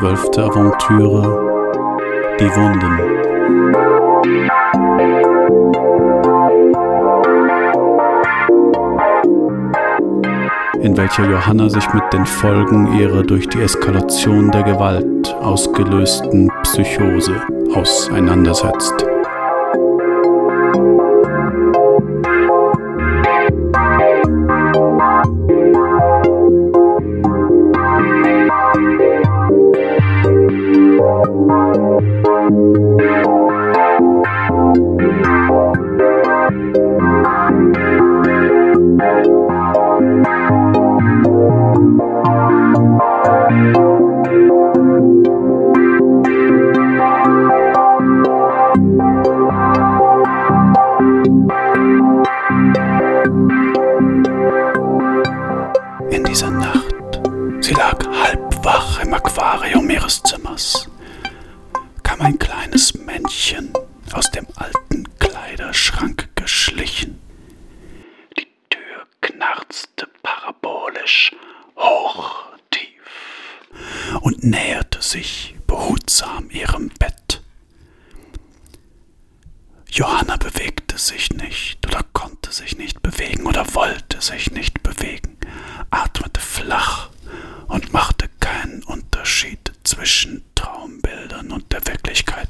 Zwölfte Aventüre Die Wunden. In welcher Johanna sich mit den Folgen ihrer durch die Eskalation der Gewalt ausgelösten Psychose auseinandersetzt. Thank you. Johanna bewegte sich nicht oder konnte sich nicht bewegen oder wollte sich nicht bewegen, atmete flach und machte keinen Unterschied zwischen Traumbildern und der Wirklichkeit.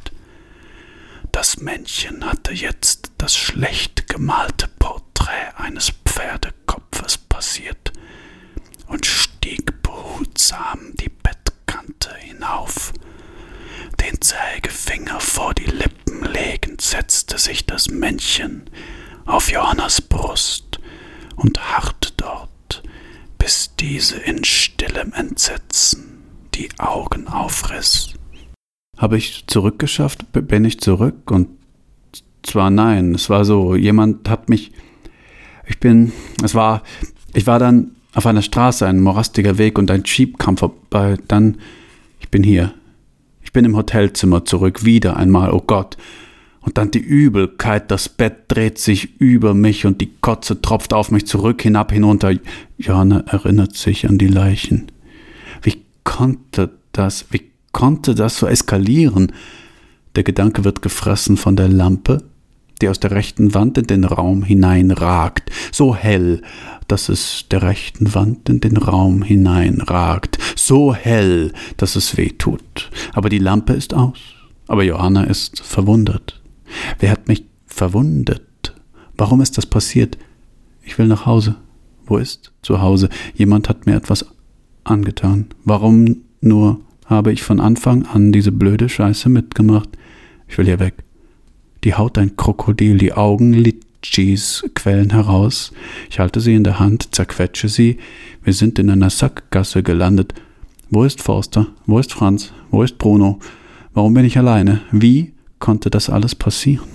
Das Männchen hatte jetzt das schlecht gemalte Porträt eines Pferdekopfes passiert und stieg behutsam die Bettkante hinauf. Den Zeigefinger vor die Lippen legend setzte sich das Männchen Johannas Brust und harrte dort, bis diese in stillem Entsetzen die Augen aufriss. Habe ich zurückgeschafft? Bin ich zurück? Und zwar nein, es war so, jemand hat mich. Ich bin. Es war. Ich war dann auf einer Straße, ein morastiger Weg und ein Jeep kam vorbei. Dann. Ich bin hier. Ich bin im Hotelzimmer zurück, wieder einmal, oh Gott. Und dann die Übelkeit, das Bett dreht sich über mich und die Kotze tropft auf mich zurück, hinab, hinunter. Johanna erinnert sich an die Leichen. Wie konnte das, wie konnte das so eskalieren? Der Gedanke wird gefressen von der Lampe, die aus der rechten Wand in den Raum hineinragt, so hell, dass es der rechten Wand in den Raum hineinragt, so hell, dass es weh tut. Aber die Lampe ist aus. Aber Johanna ist verwundert. Wer hat mich verwundet? Warum ist das passiert? Ich will nach Hause. Wo ist zu Hause? Jemand hat mir etwas angetan. Warum nur habe ich von Anfang an diese blöde Scheiße mitgemacht? Ich will hier weg. Die Haut ein Krokodil, die Augen Litschis quellen heraus. Ich halte sie in der Hand, zerquetsche sie. Wir sind in einer Sackgasse gelandet. Wo ist Forster? Wo ist Franz? Wo ist Bruno? Warum bin ich alleine? Wie konnte das alles passieren?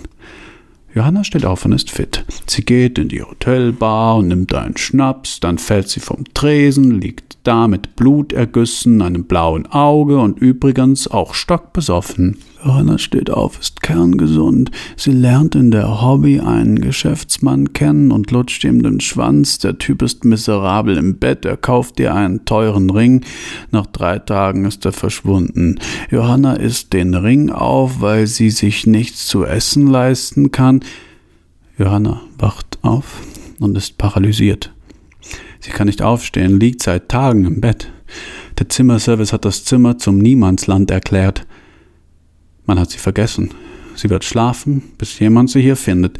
Johanna steht auf und ist fit. Sie geht in die Hotelbar und nimmt einen Schnaps, dann fällt sie vom Tresen, liegt da mit Blutergüssen, einem blauen Auge und übrigens auch stockbesoffen. Johanna steht auf, ist kerngesund. Sie lernt in der Hobby einen Geschäftsmann kennen und lutscht ihm den Schwanz. Der Typ ist miserabel im Bett, er kauft ihr einen teuren Ring. Nach drei Tagen ist er verschwunden. Johanna isst den Ring auf, weil sie sich nichts zu essen leisten kann. Johanna wacht auf und ist paralysiert. Sie kann nicht aufstehen, liegt seit Tagen im Bett. Der Zimmerservice hat das Zimmer zum Niemandsland erklärt. Man hat sie vergessen. Sie wird schlafen, bis jemand sie hier findet.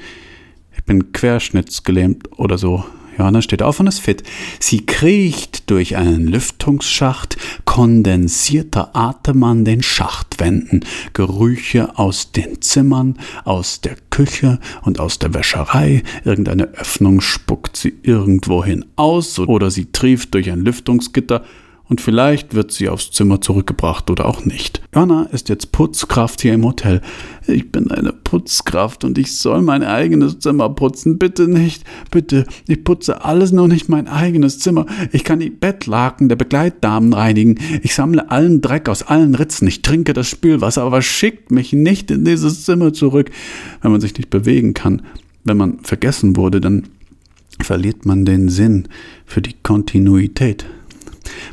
Ich bin querschnittsgelähmt oder so. Johanna steht auf und ist fit. Sie kriecht durch einen Lüftungsschacht, kondensierter Atem an den Schachtwänden, Gerüche aus den Zimmern, aus der Küche und aus der Wäscherei. Irgendeine Öffnung spuckt sie irgendwohin aus oder sie trieft durch ein Lüftungsgitter und vielleicht wird sie aufs Zimmer zurückgebracht oder auch nicht. Johanna ist jetzt Putzkraft hier im Hotel. Ich bin eine Putzkraft und ich soll mein eigenes Zimmer putzen. Bitte nicht, bitte. Ich putze alles nur nicht mein eigenes Zimmer. Ich kann die Bettlaken der Begleitdamen reinigen. Ich sammle allen Dreck aus allen Ritzen. Ich trinke das Spülwasser, aber schickt mich nicht in dieses Zimmer zurück. Wenn man sich nicht bewegen kann, wenn man vergessen wurde, dann verliert man den Sinn für die Kontinuität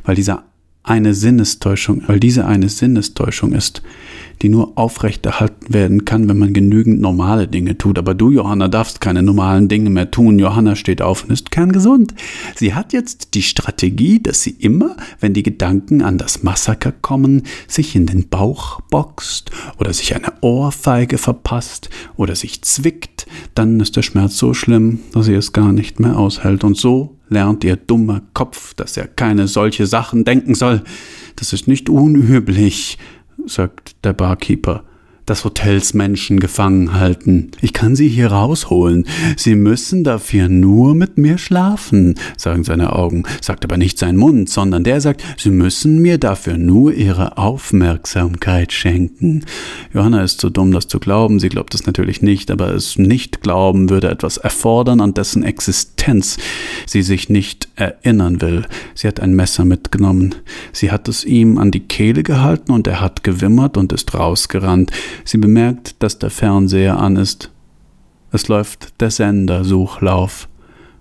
weil dieser eine Sinnestäuschung, weil diese eine Sinnestäuschung ist, die nur aufrechterhalten werden kann, wenn man genügend normale Dinge tut. Aber du, Johanna, darfst keine normalen Dinge mehr tun. Johanna steht auf und ist kerngesund. Sie hat jetzt die Strategie, dass sie immer, wenn die Gedanken an das Massaker kommen, sich in den Bauch boxt oder sich eine Ohrfeige verpasst oder sich zwickt, dann ist der Schmerz so schlimm, dass sie es gar nicht mehr aushält. Und so lernt ihr dummer Kopf, dass er keine solche Sachen denken soll. Das ist nicht unüblich, sagt der Barkeeper des Hotels Menschen gefangen halten. Ich kann sie hier rausholen. Sie müssen dafür nur mit mir schlafen, sagen seine Augen, sagt aber nicht sein Mund, sondern der sagt, sie müssen mir dafür nur ihre Aufmerksamkeit schenken. Johanna ist zu dumm, das zu glauben. Sie glaubt es natürlich nicht, aber es nicht glauben würde etwas erfordern, an dessen Existenz sie sich nicht erinnern will. Sie hat ein Messer mitgenommen. Sie hat es ihm an die Kehle gehalten und er hat gewimmert und ist rausgerannt. Sie bemerkt, dass der Fernseher an ist. Es läuft der Sendersuchlauf.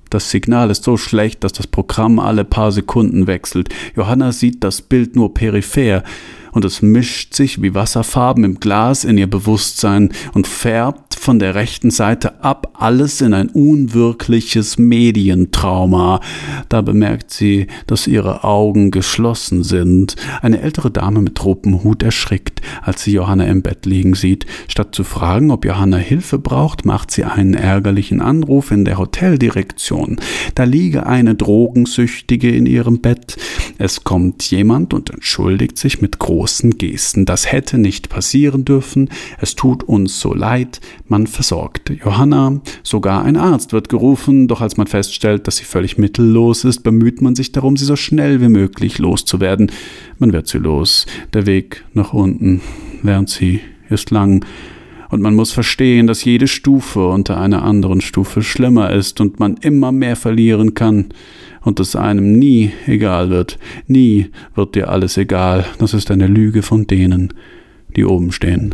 Das Signal ist so schlecht, dass das Programm alle paar Sekunden wechselt. Johanna sieht das Bild nur peripher und es mischt sich wie Wasserfarben im Glas in ihr Bewusstsein und färbt von der rechten Seite ab alles in ein unwirkliches Medientrauma. Da bemerkt sie, dass ihre Augen geschlossen sind. Eine ältere Dame mit Tropenhut erschrickt, als sie Johanna im Bett liegen sieht. Statt zu fragen, ob Johanna Hilfe braucht, macht sie einen ärgerlichen Anruf in der Hoteldirektion. Da liege eine Drogensüchtige in ihrem Bett. Es kommt jemand und entschuldigt sich mit großem großen Gesten. Das hätte nicht passieren dürfen. Es tut uns so leid. Man versorgt Johanna. Sogar ein Arzt wird gerufen, doch als man feststellt, dass sie völlig mittellos ist, bemüht man sich darum, sie so schnell wie möglich loszuwerden. Man wird sie los. Der Weg nach unten, lernt sie, ist lang. Und man muss verstehen, dass jede Stufe unter einer anderen Stufe schlimmer ist und man immer mehr verlieren kann und es einem nie egal wird. Nie wird dir alles egal. Das ist eine Lüge von denen, die oben stehen.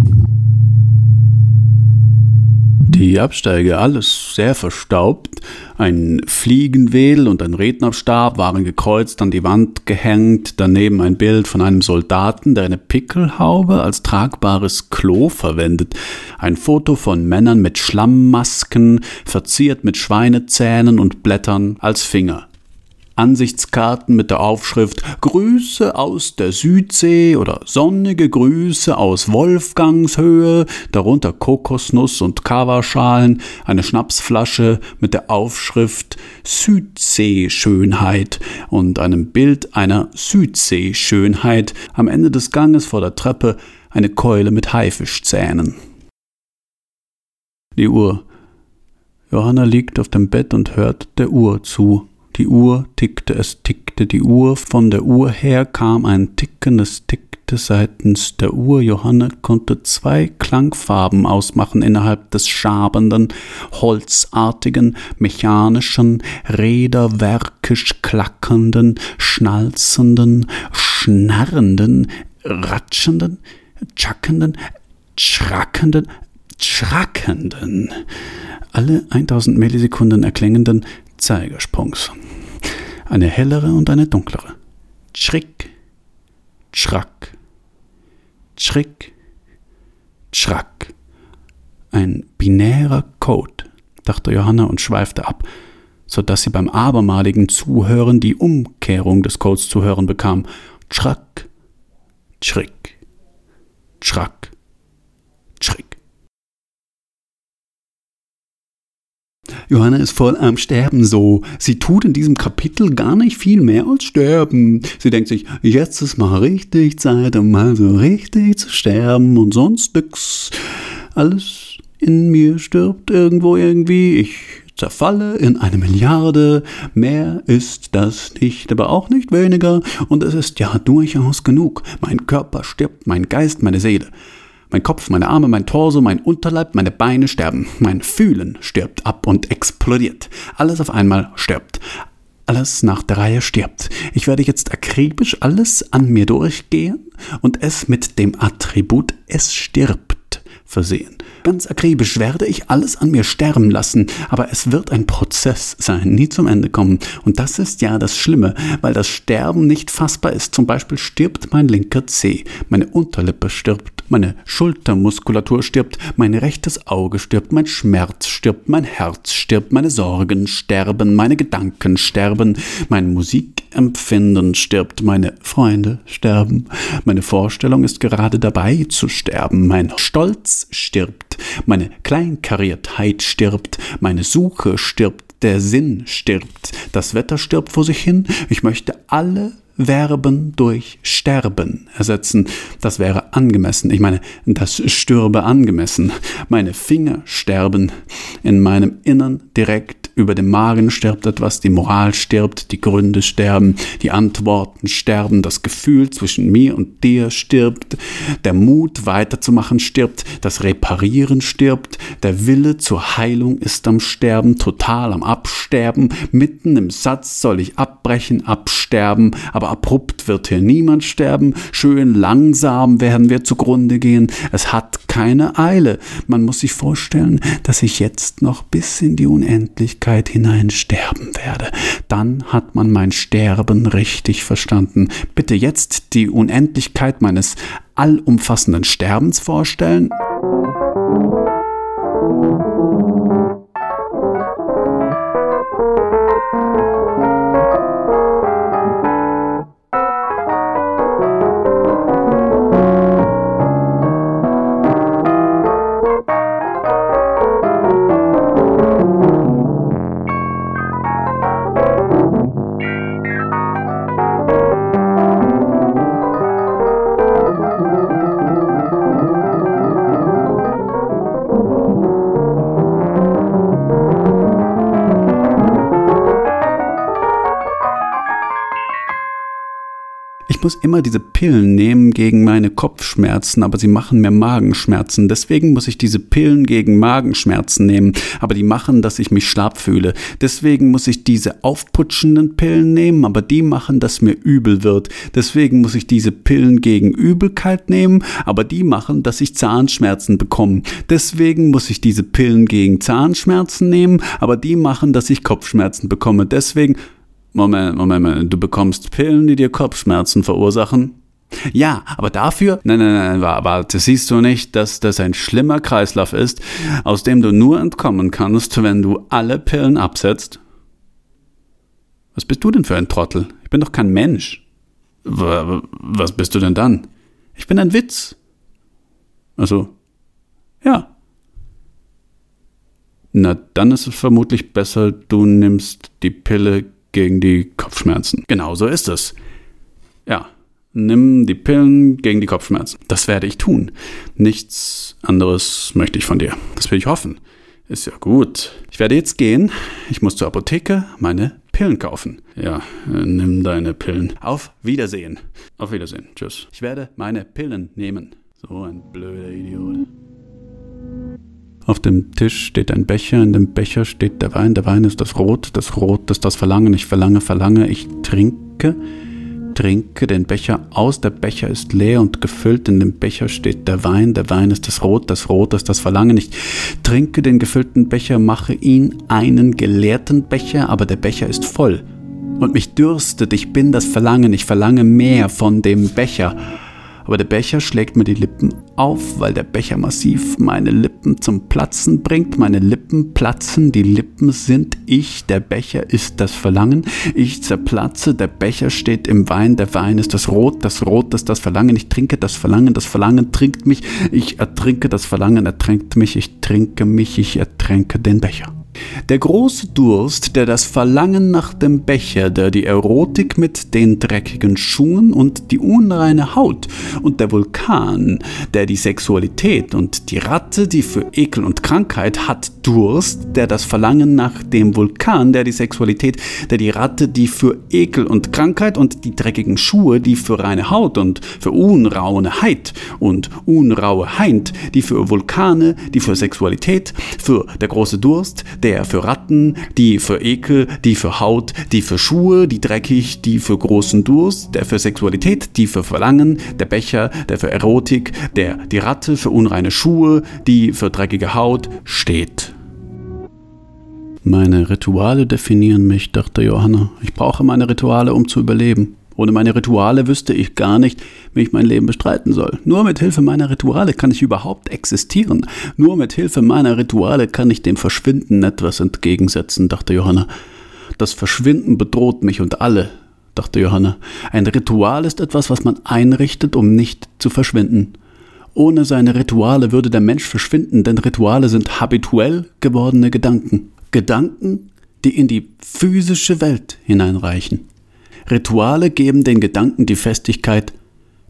Die Absteige, alles sehr verstaubt. Ein Fliegenwedel und ein Rednerstab waren gekreuzt an die Wand gehängt, daneben ein Bild von einem Soldaten, der eine Pickelhaube als tragbares Klo verwendet. Ein Foto von Männern mit Schlammmasken, verziert mit Schweinezähnen und Blättern als Finger. Ansichtskarten mit der Aufschrift Grüße aus der Südsee oder sonnige Grüße aus Wolfgangshöhe, darunter Kokosnuss und Kavaschalen, eine Schnapsflasche mit der Aufschrift Südseeschönheit und einem Bild einer Südseeschönheit, am Ende des Ganges vor der Treppe eine Keule mit Haifischzähnen. Die Uhr. Johanna liegt auf dem Bett und hört der Uhr zu. Die Uhr tickte, es tickte die Uhr, von der Uhr her kam ein Ticken, es tickte seitens der Uhr. Johanna konnte zwei Klangfarben ausmachen innerhalb des schabenden, holzartigen, mechanischen, räderwerkisch klackernden, schnalzenden, schnarrenden, ratschenden, tschackenden, schrackenden, schrackenden, alle 1000 Millisekunden erklingenden Zeigersprungs. Eine hellere und eine dunklere. Schrick, schrack, schrick, schrack. Ein binärer Code, dachte Johanna und schweifte ab, so dass sie beim abermaligen Zuhören die Umkehrung des Codes zu hören bekam. Schrack, schrick, schrack, schräg. Johanna ist voll am Sterben so. Sie tut in diesem Kapitel gar nicht viel mehr als sterben. Sie denkt sich, jetzt ist mal richtig Zeit, um mal so richtig zu sterben und sonst nix. Alles in mir stirbt irgendwo irgendwie. Ich zerfalle in eine Milliarde. Mehr ist das nicht, aber auch nicht weniger. Und es ist ja durchaus genug. Mein Körper stirbt, mein Geist, meine Seele. Mein Kopf, meine Arme, mein Torso, mein Unterleib, meine Beine sterben. Mein Fühlen stirbt ab und explodiert. Alles auf einmal stirbt. Alles nach der Reihe stirbt. Ich werde jetzt akribisch alles an mir durchgehen und es mit dem Attribut es stirbt versehen. Ganz akribisch werde ich alles an mir sterben lassen, aber es wird ein Prozess sein, nie zum Ende kommen. Und das ist ja das Schlimme, weil das Sterben nicht fassbar ist. Zum Beispiel stirbt mein linker Zeh, meine Unterlippe stirbt, meine Schultermuskulatur stirbt, mein rechtes Auge stirbt, mein Schmerz stirbt, mein Herz stirbt, meine Sorgen sterben, meine Gedanken sterben, mein Musikempfinden stirbt, meine Freunde sterben, meine Vorstellung ist gerade dabei zu sterben, mein Stolz stirbt, meine Kleinkariertheit stirbt, meine Suche stirbt, der Sinn stirbt, das Wetter stirbt vor sich hin, ich möchte alle Verben durch Sterben ersetzen. Das wäre angemessen. Ich meine, das stürbe angemessen. Meine Finger sterben. In meinem Innern direkt über dem Magen stirbt etwas, die Moral stirbt, die Gründe sterben, die Antworten sterben, das Gefühl zwischen mir und dir stirbt, der Mut weiterzumachen stirbt, das Reparieren stirbt, der Wille zur Heilung ist am Sterben, total am Absterben, mitten im Satz soll ich abbrechen, absterben, aber abrupt wird hier niemand sterben, schön langsam werden wir zugrunde gehen, es hat keine Eile, man muss sich vorstellen, dass ich jetzt noch bis in die Unendlichkeit hinein sterben werde. Dann hat man mein Sterben richtig verstanden. Bitte jetzt die Unendlichkeit meines allumfassenden Sterbens vorstellen. Ich muss immer diese Pillen nehmen gegen meine Kopfschmerzen, aber sie machen mir Magenschmerzen. Deswegen muss ich diese Pillen gegen Magenschmerzen nehmen, aber die machen, dass ich mich schlapp fühle. Deswegen muss ich diese aufputschenden Pillen nehmen, aber die machen, dass mir übel wird. Deswegen muss ich diese Pillen gegen Übelkeit nehmen, aber die machen, dass ich Zahnschmerzen bekomme. Deswegen muss ich diese Pillen gegen Zahnschmerzen nehmen, aber die machen, dass ich Kopfschmerzen bekomme. Deswegen Moment, Moment, Moment, du bekommst Pillen, die dir Kopfschmerzen verursachen? Ja, aber dafür, nein, nein, nein, warte, siehst du nicht, dass das ein schlimmer Kreislauf ist, aus dem du nur entkommen kannst, wenn du alle Pillen absetzt? Was bist du denn für ein Trottel? Ich bin doch kein Mensch. Was bist du denn dann? Ich bin ein Witz. Also, ja. Na, dann ist es vermutlich besser, du nimmst die Pille gegen die Kopfschmerzen. Genau so ist es. Ja, nimm die Pillen gegen die Kopfschmerzen. Das werde ich tun. Nichts anderes möchte ich von dir. Das will ich hoffen. Ist ja gut. Ich werde jetzt gehen. Ich muss zur Apotheke meine Pillen kaufen. Ja, nimm deine Pillen. Auf Wiedersehen. Auf Wiedersehen. Tschüss. Ich werde meine Pillen nehmen. So ein blöder Idiot. Auf dem Tisch steht ein Becher, in dem Becher steht der Wein, der Wein ist das Rot, das Rot ist das Verlangen, ich verlange, verlange, ich trinke, trinke den Becher. Aus, der Becher ist leer und gefüllt, in dem Becher steht der Wein, der Wein ist das Rot, das Rot ist das Verlangen, ich trinke den gefüllten Becher, mache ihn einen geleerten Becher, aber der Becher ist voll. Und mich dürstet, ich bin das Verlangen, ich verlange mehr von dem Becher. Aber der Becher schlägt mir die Lippen auf, weil der Becher massiv meine Lippen zum Platzen bringt. Meine Lippen platzen, die Lippen sind ich, der Becher ist das Verlangen. Ich zerplatze, der Becher steht im Wein, der Wein ist das Rot, das Rot ist das Verlangen. Ich trinke das Verlangen, das Verlangen trinkt mich. Ich ertrinke das Verlangen, ertränkt mich. Ich trinke mich, ich ertränke den Becher. Der große Durst, der das Verlangen nach dem Becher, der die Erotik mit den dreckigen Schuhen und die unreine Haut und der Vulkan, der die Sexualität und die Ratte, die für Ekel und Krankheit hat Durst, der das Verlangen nach dem Vulkan, der die Sexualität, der die Ratte, die für Ekel und Krankheit und die dreckigen Schuhe, die für reine Haut und für Unrauheit und unraue Heint, die für Vulkane, die für Sexualität, für der große Durst, der für Ratten, die für Ekel, die für Haut, die für Schuhe, die dreckig, die für großen Durst, der für Sexualität, die für Verlangen, der Becher, der für Erotik, der die Ratte für unreine Schuhe, die für dreckige Haut steht. Meine Rituale definieren mich, dachte Johanna. Ich brauche meine Rituale, um zu überleben. Ohne meine Rituale wüsste ich gar nicht, wie ich mein Leben bestreiten soll. Nur mit Hilfe meiner Rituale kann ich überhaupt existieren. Nur mit Hilfe meiner Rituale kann ich dem Verschwinden etwas entgegensetzen, dachte Johanna. Das Verschwinden bedroht mich und alle, dachte Johanna. Ein Ritual ist etwas, was man einrichtet, um nicht zu verschwinden. Ohne seine Rituale würde der Mensch verschwinden, denn Rituale sind habituell gewordene Gedanken. Gedanken, die in die physische Welt hineinreichen. Rituale geben den Gedanken die Festigkeit,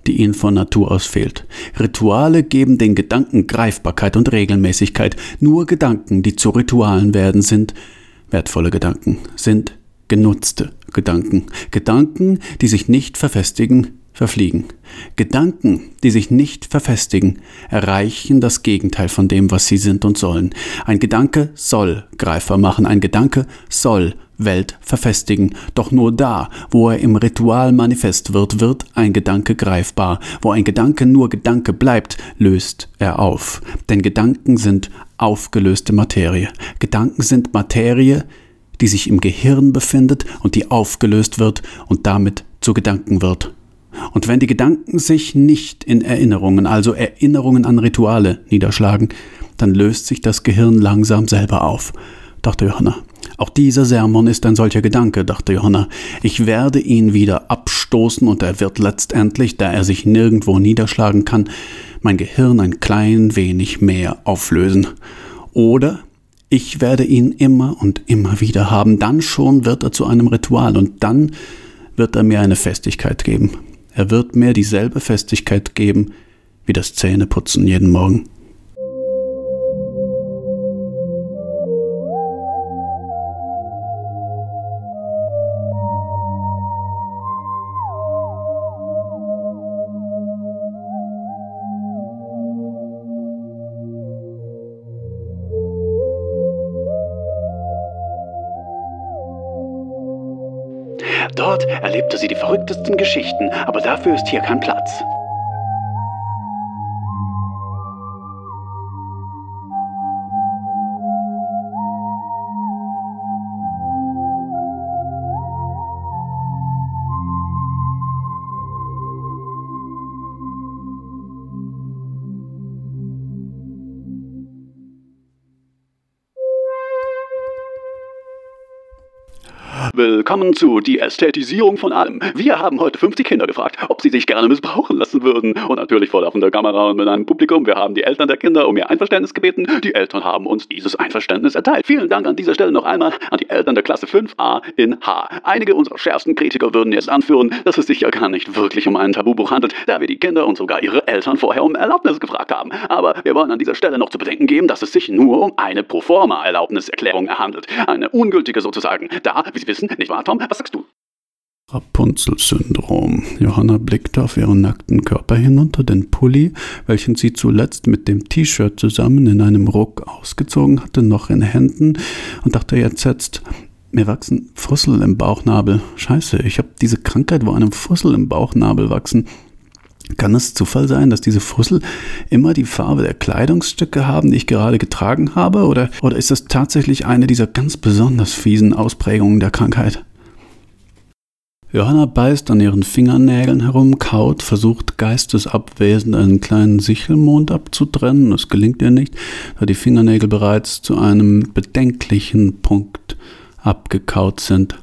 die ihnen von Natur aus fehlt. Rituale geben den Gedanken Greifbarkeit und Regelmäßigkeit. Nur Gedanken, die zu Ritualen werden, sind wertvolle Gedanken, sind genutzte Gedanken. Gedanken, die sich nicht verfestigen, verfliegen. Gedanken, die sich nicht verfestigen, erreichen das Gegenteil von dem, was sie sind und sollen. Ein Gedanke soll greifbar machen, ein Gedanke soll Welt verfestigen. Doch nur da, wo er im Ritual manifest wird, wird ein Gedanke greifbar. Wo ein Gedanke nur Gedanke bleibt, löst er auf. Denn Gedanken sind aufgelöste Materie. Gedanken sind Materie, die sich im Gehirn befindet und die aufgelöst wird und damit zu Gedanken wird. Und wenn die Gedanken sich nicht in Erinnerungen, also Erinnerungen an Rituale, niederschlagen, dann löst sich das Gehirn langsam selber auf, dachte Johanna. Auch dieser Sermon ist ein solcher Gedanke, dachte Johanna. Ich werde ihn wieder abstoßen und er wird letztendlich, da er sich nirgendwo niederschlagen kann, mein Gehirn ein klein wenig mehr auflösen. Oder ich werde ihn immer und immer wieder haben, dann schon wird er zu einem Ritual und dann wird er mir eine Festigkeit geben. Er wird mir dieselbe Festigkeit geben wie das Zähneputzen jeden Morgen. Dort erlebte sie die verrücktesten Geschichten, aber dafür ist hier kein Platz. Willkommen zu die Ästhetisierung von allem. Wir haben heute 50 Kinder gefragt, ob sie sich gerne missbrauchen lassen würden. Und natürlich vor laufender Kamera und mit einem Publikum. Wir haben die Eltern der Kinder um ihr Einverständnis gebeten. Die Eltern haben uns dieses Einverständnis erteilt. Vielen Dank an dieser Stelle noch einmal an die Eltern der Klasse 5a in H. Einige unserer schärfsten Kritiker würden jetzt anführen, dass es sich ja gar nicht wirklich um ein Tabubuch handelt, da wir die Kinder und sogar ihre Eltern vorher um Erlaubnis gefragt haben. Aber wir wollen an dieser Stelle noch zu bedenken geben, dass es sich nur um eine Proforma-Erlaubniserklärung handelt. Eine ungültige sozusagen. Da, wie Sie wissen, nicht wahr, Tom? Was sagst du? Rapunzel-Syndrom. Johanna blickte auf ihren nackten Körper hinunter, den Pulli, welchen sie zuletzt mit dem T-Shirt zusammen in einem Ruck ausgezogen hatte, noch in Händen und dachte jetzt jetzt, mir wachsen Fussel im Bauchnabel. Scheiße, ich habe diese Krankheit, wo einem Fussel im Bauchnabel wachsen. Kann es Zufall sein, dass diese Fussel immer die Farbe der Kleidungsstücke haben, die ich gerade getragen habe? Oder, oder ist das tatsächlich eine dieser ganz besonders fiesen Ausprägungen der Krankheit? Johanna beißt an ihren Fingernägeln herum, kaut, versucht geistesabwesend einen kleinen Sichelmond abzutrennen. Es gelingt ihr nicht, da die Fingernägel bereits zu einem bedenklichen Punkt abgekaut sind.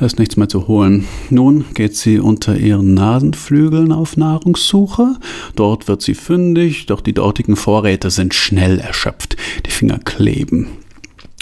Da ist nichts mehr zu holen. Nun geht sie unter ihren Nasenflügeln auf Nahrungssuche. Dort wird sie fündig, doch die dortigen Vorräte sind schnell erschöpft. Die Finger kleben.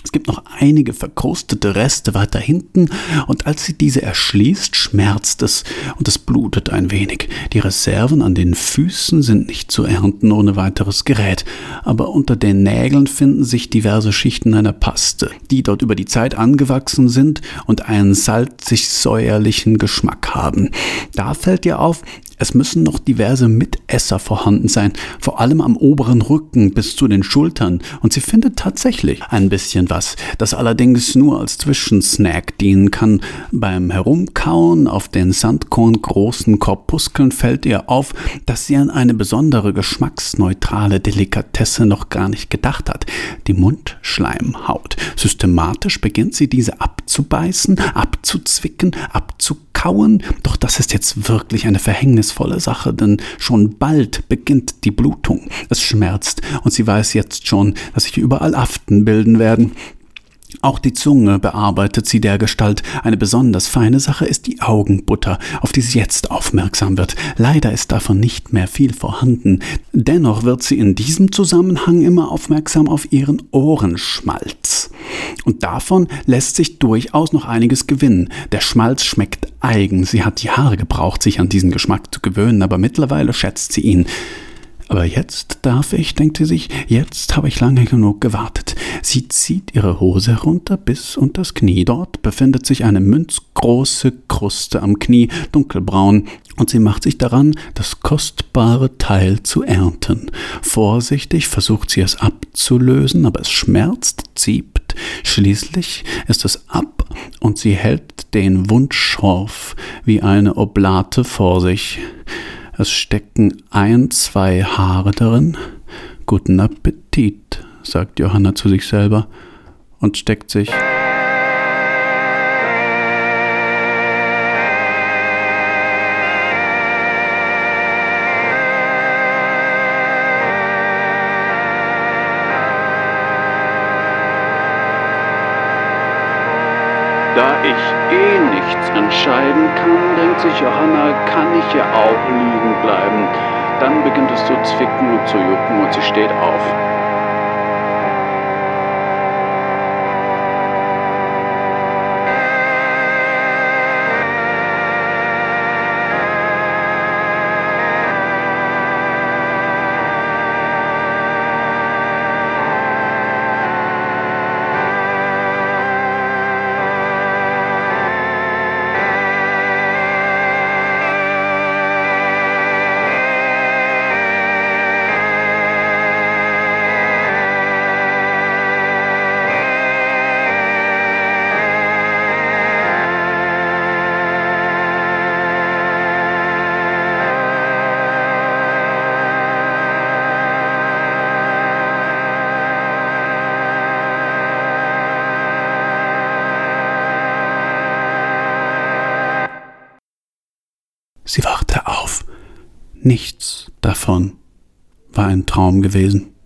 Es gibt noch einige verkrustete Reste weiter hinten, und als sie diese erschließt, schmerzt es und es blutet ein wenig. Die Reserven an den Füßen sind nicht zu ernten ohne weiteres Gerät, aber unter den Nägeln finden sich diverse Schichten einer Paste, die dort über die Zeit angewachsen sind und einen salzig-säuerlichen Geschmack haben. Da fällt ihr auf, es müssen noch diverse Mitesser vorhanden sein, vor allem am oberen Rücken bis zu den Schultern, und sie findet tatsächlich ein bisschen was, das allerdings nur als Zwischensnack dienen kann. Beim Herumkauen auf den Sandkorn großen Korpuskeln fällt ihr auf, dass sie an eine besondere geschmacksneutrale Delikatesse noch gar nicht gedacht hat, die Mundschleimhaut. Systematisch beginnt sie diese abzubeißen, abzuzwicken, abzukauen, doch das ist jetzt wirklich eine Verhängnis verhängnisvolle Sache, denn schon bald beginnt die Blutung. Es schmerzt und sie weiß jetzt schon, dass sich überall Aften bilden werden. Auch die Zunge bearbeitet sie dergestalt. Eine besonders feine Sache ist die Augenbutter, auf die sie jetzt aufmerksam wird. Leider ist davon nicht mehr viel vorhanden. Dennoch wird sie in diesem Zusammenhang immer aufmerksam auf ihren Ohrenschmalz. Und davon lässt sich durchaus noch einiges gewinnen. Der Schmalz schmeckt eigen. Sie hat Jahre gebraucht, sich an diesen Geschmack zu gewöhnen, aber mittlerweile schätzt sie ihn. Aber jetzt darf ich, denkt sie sich, jetzt habe ich lange genug gewartet. Sie zieht ihre Hose herunter bis unter das Knie. Dort befindet sich eine münzgroße Kruste am Knie, dunkelbraun, und sie macht sich daran, das kostbare Teil zu ernten. Vorsichtig versucht sie es abzulösen, aber es schmerzt, zieht. Schließlich ist es ab und sie hält den Wundschorf wie eine Oblate vor sich. Es stecken ein, zwei Haare darin. Guten Appetit, sagt Johanna zu sich selber und steckt sich nichts entscheiden kann, denkt sich Johanna, kann ich ja auch liegen bleiben. Dann beginnt es zu zwicken und zu jucken und sie steht auf. Traum gewesen.